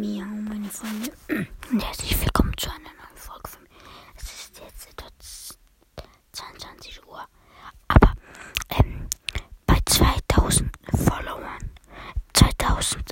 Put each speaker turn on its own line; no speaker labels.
Miau, meine Freunde. Und herzlich willkommen zu einer neuen Folge von mir. Es ist jetzt etwa 22 Uhr. Aber ähm, bei 2000 Followern, 2000